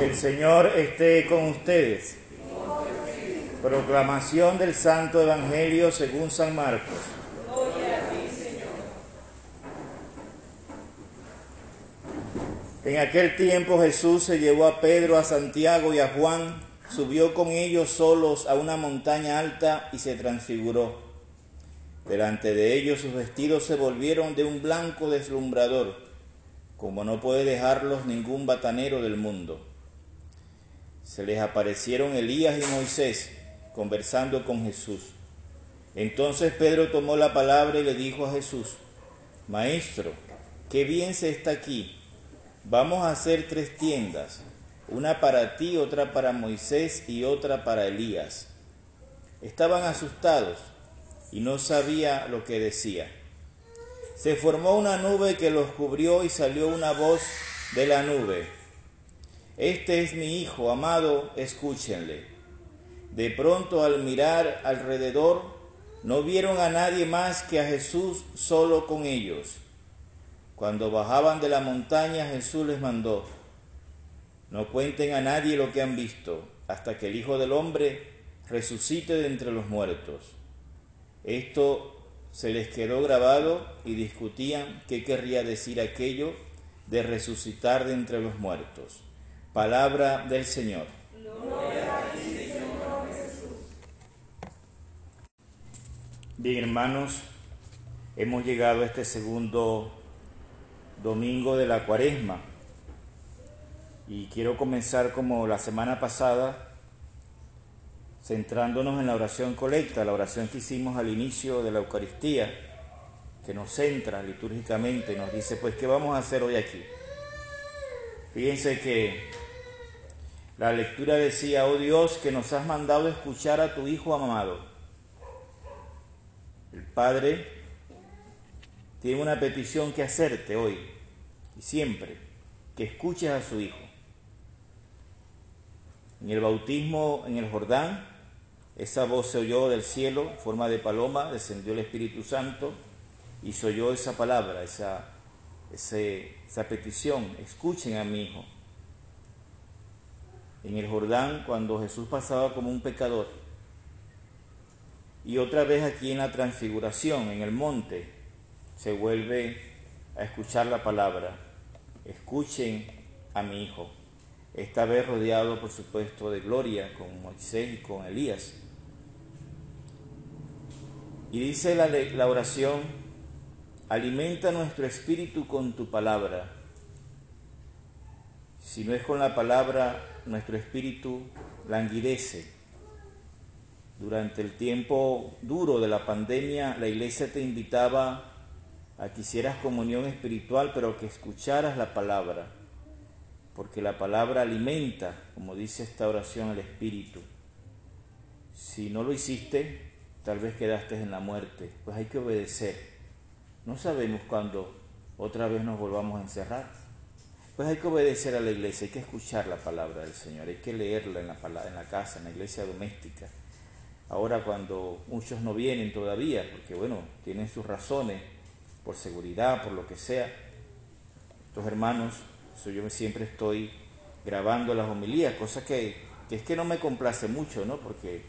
El Señor esté con ustedes. Proclamación del Santo Evangelio según San Marcos. En aquel tiempo Jesús se llevó a Pedro, a Santiago y a Juan, subió con ellos solos a una montaña alta y se transfiguró. Delante de ellos sus vestidos se volvieron de un blanco deslumbrador, como no puede dejarlos ningún batanero del mundo. Se les aparecieron Elías y Moisés conversando con Jesús. Entonces Pedro tomó la palabra y le dijo a Jesús, Maestro, qué bien se está aquí. Vamos a hacer tres tiendas, una para ti, otra para Moisés y otra para Elías. Estaban asustados y no sabía lo que decía. Se formó una nube que los cubrió y salió una voz de la nube. Este es mi Hijo amado, escúchenle. De pronto al mirar alrededor, no vieron a nadie más que a Jesús solo con ellos. Cuando bajaban de la montaña, Jesús les mandó, no cuenten a nadie lo que han visto, hasta que el Hijo del Hombre resucite de entre los muertos. Esto se les quedó grabado y discutían qué querría decir aquello de resucitar de entre los muertos. Palabra del Señor. Bien, hermanos, hemos llegado a este segundo domingo de la cuaresma y quiero comenzar como la semana pasada centrándonos en la oración colecta, la oración que hicimos al inicio de la Eucaristía, que nos centra litúrgicamente, nos dice, pues, ¿qué vamos a hacer hoy aquí? Fíjense que la lectura decía, oh Dios, que nos has mandado escuchar a tu Hijo amado. El Padre tiene una petición que hacerte hoy y siempre, que escuches a su Hijo. En el bautismo en el Jordán, esa voz se oyó del cielo, forma de paloma, descendió el Espíritu Santo y se oyó esa palabra, esa, esa petición, escuchen a mi Hijo. En el Jordán, cuando Jesús pasaba como un pecador, y otra vez aquí en la transfiguración, en el monte, se vuelve a escuchar la palabra, escuchen a mi Hijo esta vez rodeado por supuesto de gloria con Moisés y con Elías. Y dice la, la, oración, alimenta nuestro espíritu con tu palabra. Si no es con la palabra, nuestro espíritu languidece. Durante el tiempo duro de la pandemia, la iglesia te invitaba a que hicieras comunión espiritual, pero que escucharas la palabra porque la palabra alimenta, como dice esta oración, el espíritu. Si no lo hiciste, tal vez quedaste en la muerte, pues hay que obedecer. No sabemos cuándo otra vez nos volvamos a encerrar. Pues hay que obedecer a la iglesia, hay que escuchar la palabra del Señor, hay que leerla en la, en la casa, en la iglesia doméstica. Ahora cuando muchos no vienen todavía, porque bueno, tienen sus razones, por seguridad, por lo que sea, los hermanos yo siempre estoy grabando las homilías, cosa que, es que no me complace mucho, ¿no? Porque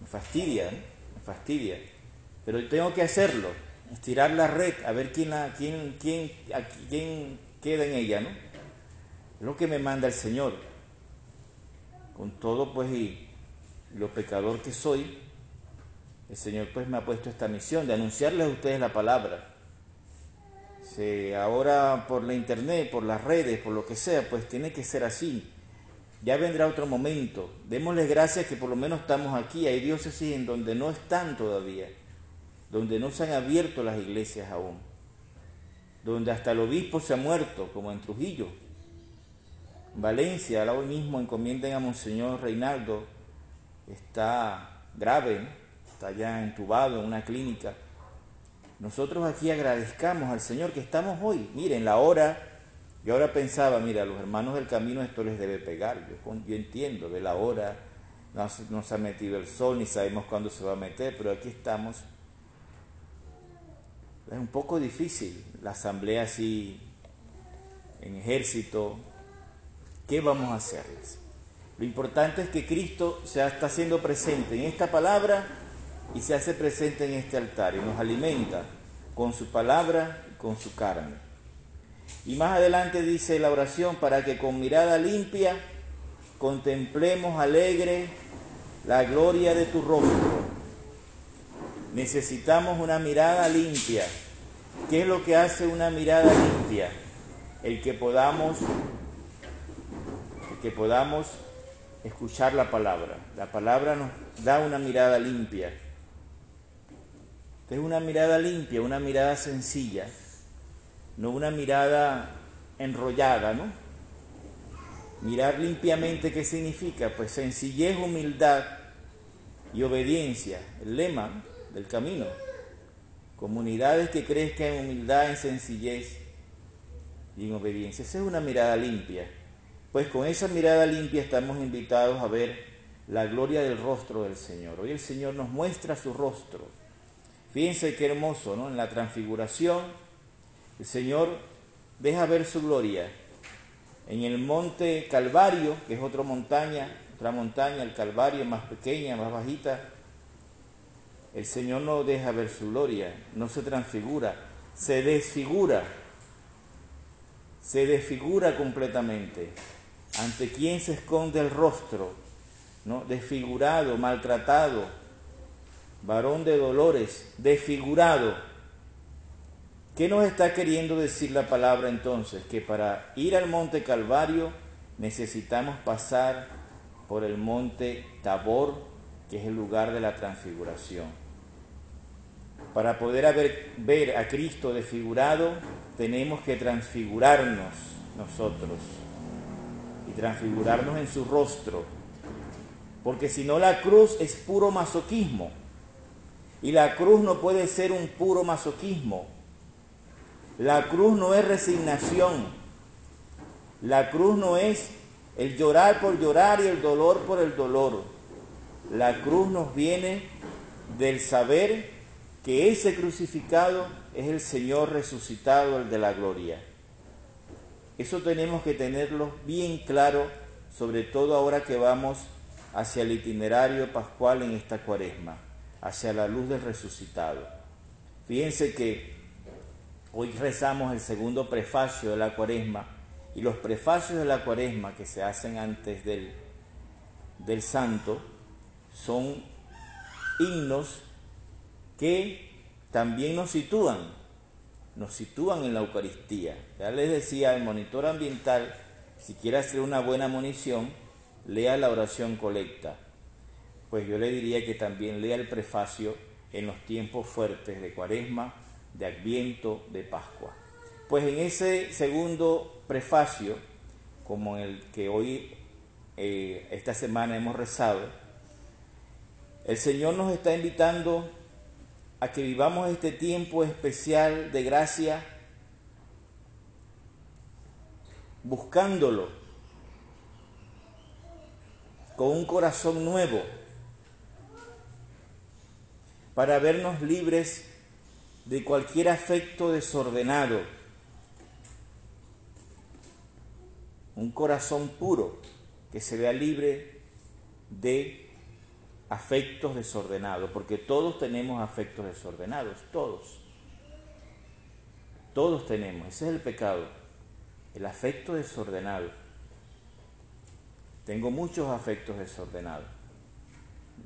me fastidia, me fastidia. Pero tengo que hacerlo, estirar la red, a ver quién, la, quién, quién, quién queda en ella, ¿no? Es lo que me manda el Señor. Con todo, pues, y lo pecador que soy, el Señor, pues, me ha puesto esta misión de anunciarles a ustedes la palabra ahora por la internet, por las redes, por lo que sea, pues tiene que ser así. Ya vendrá otro momento. Démosle gracias que por lo menos estamos aquí. Hay diócesis en donde no están todavía, donde no se han abierto las iglesias aún, donde hasta el obispo se ha muerto, como en Trujillo. Valencia, ahora hoy mismo encomienden a Monseñor Reinaldo, está grave, está ya entubado en una clínica nosotros aquí agradezcamos al Señor que estamos hoy. Miren, la hora, yo ahora pensaba, mira, a los hermanos del camino esto les debe pegar. Yo, entiendo, de la hora, no, se ha metido el sol, ni sabemos cuándo se va a meter, pero aquí estamos. Es un poco difícil la asamblea así en ejército, ¿qué vamos a hacerles? Lo importante es que Cristo se está haciendo presente en esta palabra y se hace presente en este altar y nos alimenta con su palabra y con su carne. Y más adelante dice la oración para que con mirada limpia contemplemos alegre la gloria de tu rostro. Necesitamos una mirada limpia. ¿Qué es lo que hace una mirada limpia? El que podamos el que podamos escuchar la palabra. La palabra nos da una mirada limpia. Es una mirada limpia, una mirada sencilla, no una mirada enrollada, ¿no? Mirar limpiamente, ¿qué significa? Pues sencillez, humildad y obediencia, el lema del camino. Comunidades que crezcan en humildad, en sencillez y en obediencia. Esa es una mirada limpia. Pues con esa mirada limpia estamos invitados a ver la gloria del rostro del Señor. Hoy el Señor nos muestra su rostro. Fíjense qué hermoso, ¿no? En la transfiguración, el Señor deja ver su gloria. En el monte Calvario, que es otra montaña, otra montaña, el Calvario más pequeña, más bajita, el Señor no deja ver su gloria, no se transfigura, se desfigura, se desfigura completamente ante quien se esconde el rostro, ¿no? desfigurado, maltratado, varón de dolores, desfigurado. ¿Qué nos está queriendo decir la palabra entonces? Que para ir al monte Calvario necesitamos pasar por el monte Tabor, que es el lugar de la transfiguración. Para poder ver a Cristo desfigurado, tenemos que transfigurarnos nosotros transfigurarnos en su rostro. Porque si no la cruz es puro masoquismo. Y la cruz no puede ser un puro masoquismo. La cruz no es resignación. La cruz no es el llorar por llorar y el dolor por el dolor. La cruz nos viene del saber que ese crucificado es el Señor resucitado, el de la gloria. Eso tenemos que tenerlo bien claro, sobre todo ahora que vamos hacia el itinerario pascual en esta cuaresma, hacia la luz del resucitado. Fíjense que hoy rezamos el segundo prefacio de la cuaresma y los prefacios de la cuaresma que se hacen antes del, del santo son himnos que también nos sitúan nos sitúan en la Eucaristía. Ya les decía, el monitor ambiental, si quiere hacer una buena munición, lea la oración colecta. Pues yo le diría que también lea el prefacio en los tiempos fuertes de Cuaresma, de Adviento, de Pascua. Pues en ese segundo prefacio, como en el que hoy, eh, esta semana hemos rezado, el Señor nos está invitando a que vivamos este tiempo especial de gracia buscándolo con un corazón nuevo para vernos libres de cualquier afecto desordenado, un corazón puro que se vea libre de afectos desordenados, porque todos tenemos afectos desordenados, todos. Todos tenemos, ese es el pecado, el afecto desordenado. Tengo muchos afectos desordenados.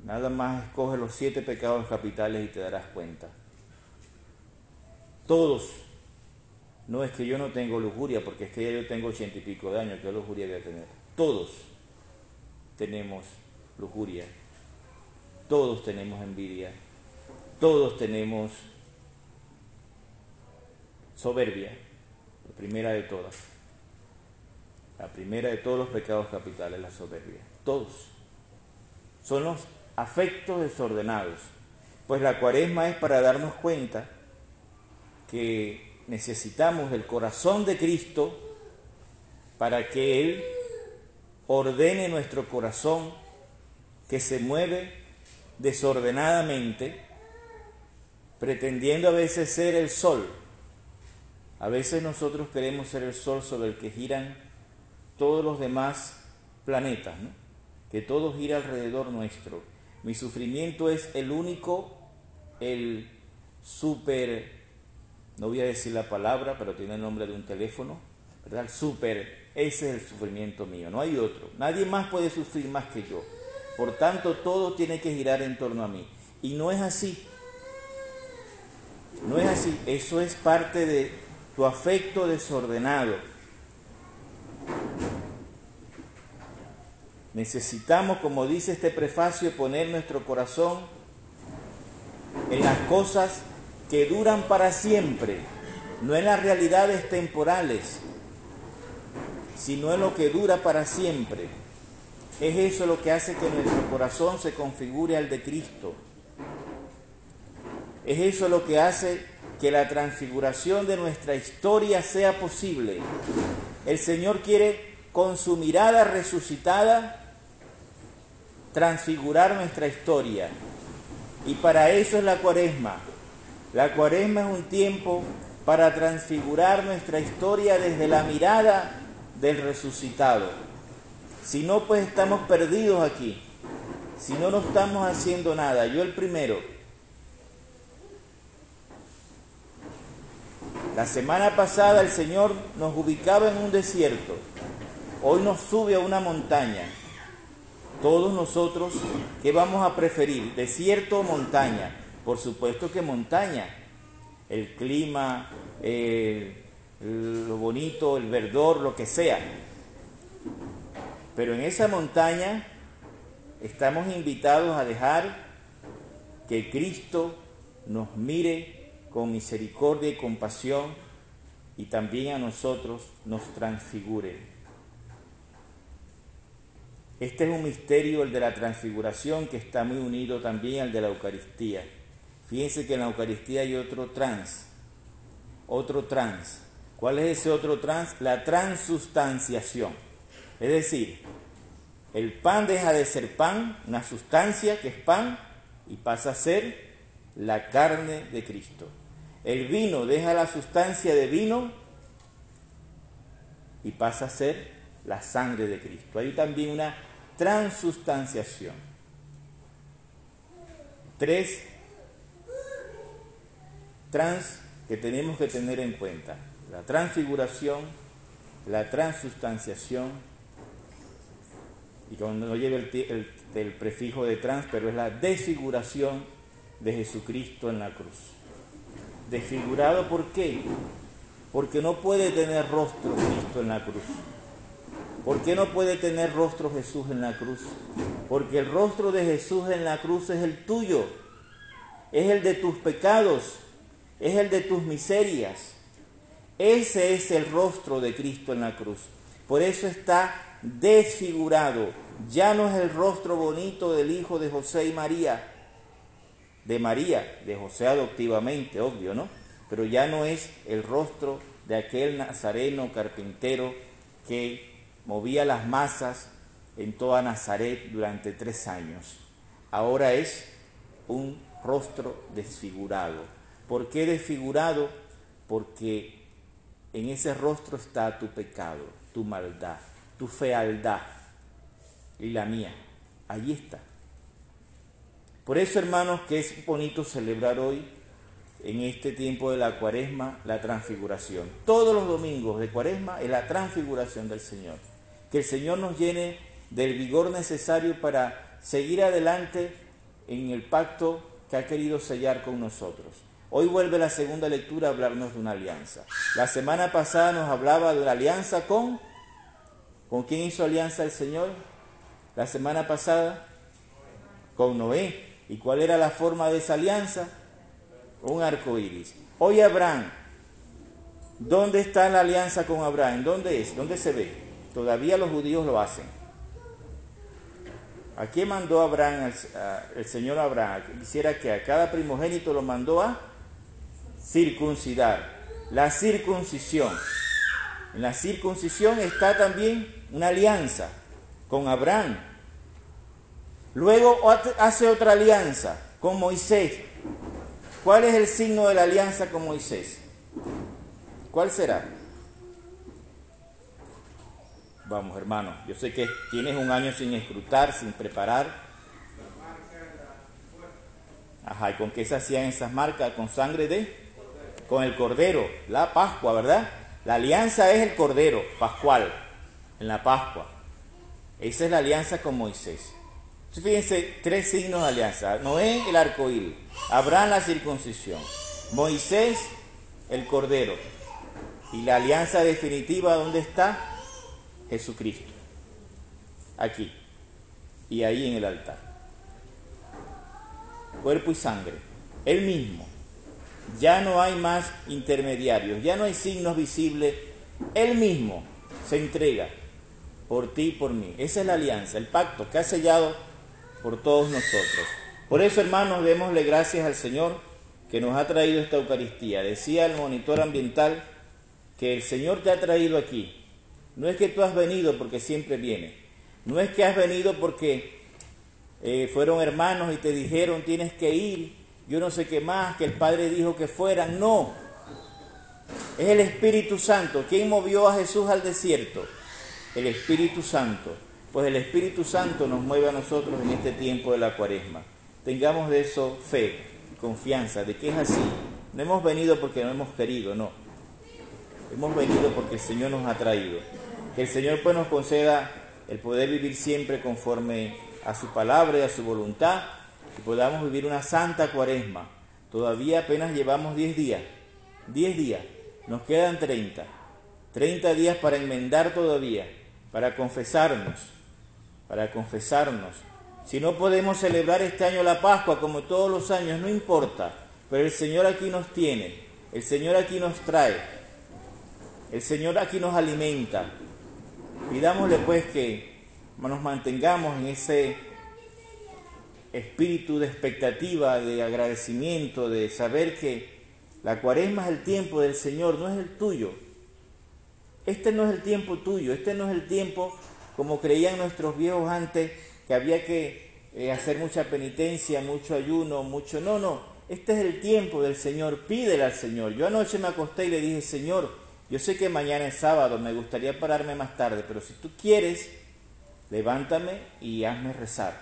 Nada más escoge los siete pecados capitales y te darás cuenta. Todos. No es que yo no tengo lujuria, porque es que ya yo tengo ochenta y pico de años, ¿qué lujuria voy a tener? Todos tenemos lujuria. Todos tenemos envidia, todos tenemos soberbia, la primera de todas. La primera de todos los pecados capitales, la soberbia. Todos. Son los afectos desordenados. Pues la cuaresma es para darnos cuenta que necesitamos el corazón de Cristo para que Él ordene nuestro corazón que se mueve desordenadamente, pretendiendo a veces ser el sol. A veces nosotros queremos ser el sol sobre el que giran todos los demás planetas, que todo gira alrededor nuestro. Mi sufrimiento es el único, el super, no voy a decir la palabra, pero tiene el nombre de un teléfono, ¿verdad? Super, ese es el sufrimiento mío, no hay otro. Nadie más puede sufrir más que yo. Por tanto, todo tiene que girar en torno a mí. Y no es así. No es así. Eso es parte de tu afecto desordenado. Necesitamos, como dice este prefacio, poner nuestro corazón en las cosas que duran para siempre, no en las realidades temporales, sino en lo que dura para siempre. Es eso lo que hace que nuestro corazón se configure al de Cristo. Es eso lo que hace que la transfiguración de nuestra historia sea posible. El Señor quiere con su mirada resucitada transfigurar nuestra historia. Y para eso es la cuaresma. La cuaresma es un tiempo para transfigurar nuestra historia desde la mirada del resucitado. Si no, pues estamos perdidos aquí. Si no, no estamos haciendo nada. Yo el primero. La semana pasada el Señor nos ubicaba en un desierto. Hoy nos sube a una montaña. Todos nosotros, ¿qué vamos a preferir? ¿Desierto o montaña? Por supuesto que montaña. El clima, lo bonito, el verdor, lo que sea. Pero en esa montaña estamos invitados a dejar que Cristo nos mire con misericordia y compasión y también a nosotros nos transfigure. Este es un misterio, el de la transfiguración, que está muy unido también al de la Eucaristía. Fíjense que en la Eucaristía hay otro trans, otro trans. ¿Cuál es ese otro trans? La transustanciación. Es decir, el pan deja de ser pan, una sustancia que es pan, y pasa a ser la carne de Cristo. El vino deja la sustancia de vino y pasa a ser la sangre de Cristo. Hay también una transustanciación. Tres trans que tenemos que tener en cuenta. La transfiguración, la transustanciación, y cuando no lleve el, prefijo de trans, pero es la desfiguración de Jesucristo en la cruz. Desfigurado, ¿por qué? Porque no puede tener rostro Cristo en la cruz. ¿Por qué no puede tener rostro Jesús en la cruz? Porque el rostro de Jesús en la cruz es el tuyo, es el de tus pecados, es el de tus miserias. Ese es el rostro de Cristo en la cruz. Por eso está desfigurado. Ya no es el rostro bonito del hijo de José y María, de María, de José adoptivamente, obvio, ¿no? Pero ya no es el rostro de aquel nazareno carpintero que movía las masas en toda Nazaret durante tres años. Ahora es un rostro desfigurado. ¿Por qué desfigurado? Porque en ese rostro está tu pecado, tu maldad, tu fealdad y la mía. Allí está. Por eso, hermanos, que es bonito celebrar hoy, en este tiempo de la cuaresma, la transfiguración. Todos los domingos de cuaresma es la transfiguración del Señor. Que el Señor nos llene del vigor necesario para seguir adelante en el pacto que ha querido sellar con nosotros. Hoy vuelve la segunda lectura a hablarnos de una alianza. La semana pasada nos hablaba de una alianza con... ¿Con quién hizo alianza el Señor? La semana pasada con Noé. ¿Y cuál era la forma de esa alianza? Un arco iris. Hoy Abraham. ¿Dónde está la alianza con Abraham? ¿Dónde es? ¿Dónde se ve? Todavía los judíos lo hacen. ¿A quién mandó Abraham, el Señor Abraham? Quisiera que a cada primogénito lo mandó a circuncidar. La circuncisión. En la circuncisión está también una alianza con Abraham. Luego hace otra alianza con Moisés. ¿Cuál es el signo de la alianza con Moisés? ¿Cuál será? Vamos, hermano, yo sé que tienes un año sin escrutar, sin preparar. Ajá, ¿y con qué se hacían esas marcas? Con sangre de... Con el cordero, la Pascua, ¿verdad? La alianza es el cordero pascual, en la Pascua. Esa es la alianza con Moisés. Fíjense, tres signos de alianza. Noé, el arco iris. Abraham, la circuncisión. Moisés, el cordero. Y la alianza definitiva, ¿dónde está? Jesucristo. Aquí. Y ahí en el altar. Cuerpo y sangre. Él mismo. Ya no hay más intermediarios. Ya no hay signos visibles. Él mismo se entrega por ti y por mí. Esa es la alianza, el pacto que ha sellado por todos nosotros. Por eso, hermanos, démosle gracias al Señor que nos ha traído esta Eucaristía. Decía el monitor ambiental que el Señor te ha traído aquí. No es que tú has venido porque siempre viene. No es que has venido porque eh, fueron hermanos y te dijeron tienes que ir. Yo no sé qué más, que el Padre dijo que fueran. No. Es el Espíritu Santo. ¿Quién movió a Jesús al desierto? El Espíritu Santo. Pues el Espíritu Santo nos mueve a nosotros en este tiempo de la cuaresma. Tengamos de eso fe, confianza, de que es así. No hemos venido porque no hemos querido, no. Hemos venido porque el Señor nos ha traído. Que el Señor pues nos conceda el poder vivir siempre conforme a su palabra y a su voluntad y podamos vivir una santa cuaresma. Todavía apenas llevamos 10 días. 10 días. Nos quedan 30. 30 días para enmendar todavía, para confesarnos, para confesarnos. Si no podemos celebrar este año la Pascua como todos los años, no importa, pero el Señor aquí nos tiene, el Señor aquí nos trae, el Señor aquí nos alimenta. Pidámosle pues que nos mantengamos en ese espíritu de expectativa, de agradecimiento, de saber que la cuaresma es el tiempo del Señor, no es el tuyo. Este no es el tiempo tuyo, este no es el tiempo como creían nuestros viejos antes, que había que eh, hacer mucha penitencia, mucho ayuno, mucho... No, no, este es el tiempo del Señor, pídele al Señor. Yo anoche me acosté y le dije, Señor, yo sé que mañana es sábado, me gustaría pararme más tarde, pero si tú quieres, levántame y hazme rezar.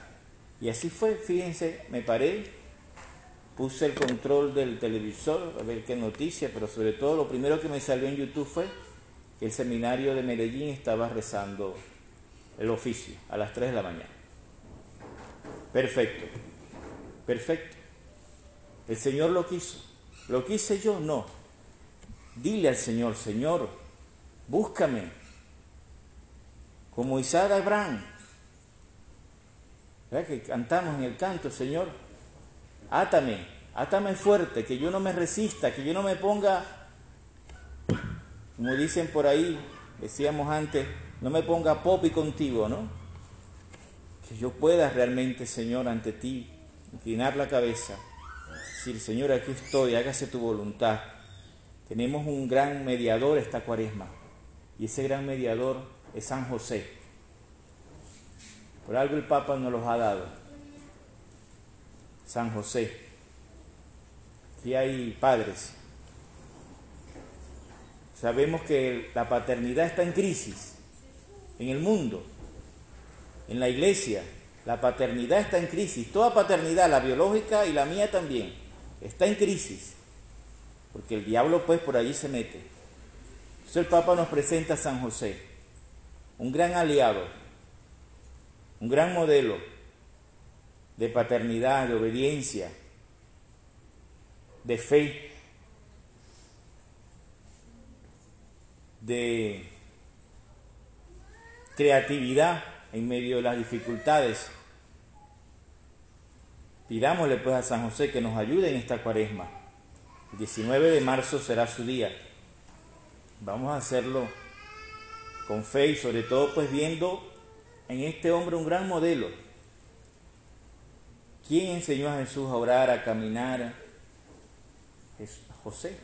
Y así fue, fíjense, me paré, puse el control del televisor a ver qué noticia, pero sobre todo lo primero que me salió en YouTube fue que el seminario de Medellín estaba rezando el oficio a las 3 de la mañana. Perfecto, perfecto. El Señor lo quiso. ¿Lo quise yo? No. Dile al Señor, Señor, búscame. Como Isaac Abraham. ¿Verdad que cantamos en el canto, Señor? Átame, átame fuerte, que yo no me resista, que yo no me ponga, como dicen por ahí, decíamos antes, no me ponga popi contigo, ¿no? Que yo pueda realmente, Señor, ante ti, inclinar la cabeza, decir, Señor, aquí estoy, hágase tu voluntad. Tenemos un gran mediador esta cuaresma, y ese gran mediador es San José. Por algo el Papa nos los ha dado. San José. Aquí hay padres. Sabemos que la paternidad está en crisis en el mundo, en la iglesia. La paternidad está en crisis. Toda paternidad, la biológica y la mía también, está en crisis. Porque el diablo pues por allí se mete. Entonces el Papa nos presenta a San José, un gran aliado, un gran modelo de paternidad, de obediencia, de fe, de creatividad en medio de las dificultades. Pidámosle pues a San José que nos ayude en esta cuaresma. El 19 de marzo será su día. Vamos a hacerlo con fe y sobre todo pues viendo en este hombre un gran modelo. ¿Quién enseñó a Jesús a orar, a caminar? José.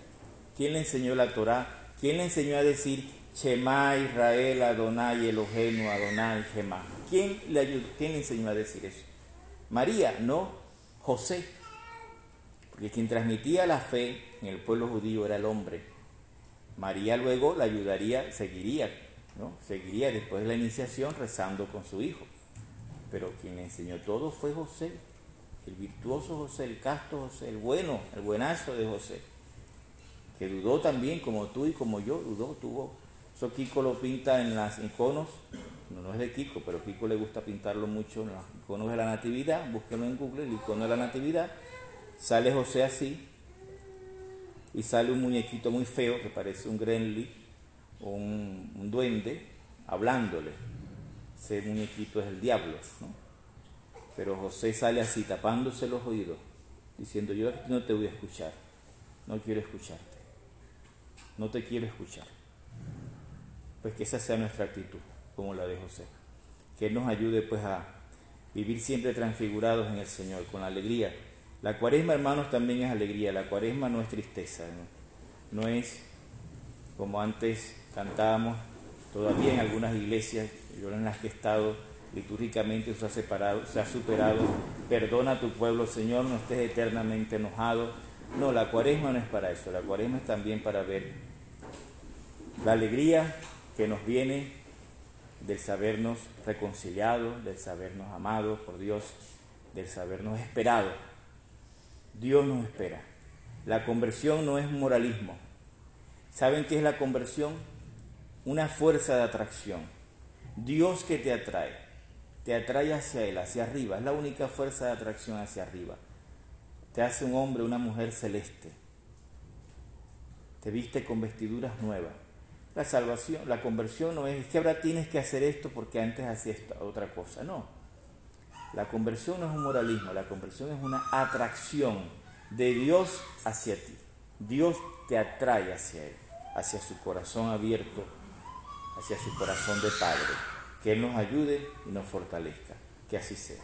¿Quién le enseñó la Torá? ¿Quién le enseñó a decir Shema Israel Adonai Elohenu Adonai Shema. ¿Quién le, ayudó? ¿Quién le enseñó a decir eso? María, no, José. Porque quien transmitía la fe en el pueblo judío era el hombre. María luego la ayudaría, seguiría ¿no? Seguiría después de la iniciación rezando con su hijo. Pero quien enseñó todo fue José, el virtuoso José, el casto José, el bueno, el buenazo de José, que dudó también como tú y como yo, dudó, tuvo. Eso Kiko lo pinta en las iconos, no, no es de Kiko, pero Kiko le gusta pintarlo mucho en los iconos de la Natividad, búsquenlo en Google, el icono de la Natividad, sale José así, y sale un muñequito muy feo que parece un Grenly o un, duende hablándole. Ese muñequito es el diablo, ¿no? Pero José sale así tapándose los oídos, diciendo yo no te voy a escuchar, no quiero escucharte, no te quiero escuchar. Pues que esa sea nuestra actitud, como la de José. Que Él nos ayude pues a vivir siempre transfigurados en el Señor, con alegría la cuaresma, hermanos, también es alegría. La cuaresma no es tristeza. No, es como antes cantábamos, todavía en algunas iglesias, yo en las que he estado litúrgicamente se ha, separado, se ha superado. Perdona a tu pueblo, Señor, no estés eternamente enojado. No, la cuaresma no es para eso. La cuaresma es también para ver la alegría que nos viene del sabernos reconciliados, del sabernos amados por Dios, del sabernos esperados Dios nos espera. La conversión no es moralismo. ¿Saben qué es la conversión? Una fuerza de atracción. Dios que te atrae, te atrae hacia Él, hacia arriba. Es la única fuerza de atracción hacia arriba. Te hace un hombre, una mujer celeste. Te viste con vestiduras nuevas. La salvación, la conversión no es, que ahora tienes que hacer esto porque antes hacías otra cosa. No. La conversión no es un moralismo, la conversión es una atracción de Dios hacia ti. Dios te atrae hacia Él, hacia su corazón abierto, hacia su corazón de Padre. Que Él nos ayude y nos fortalezca. Que así sea.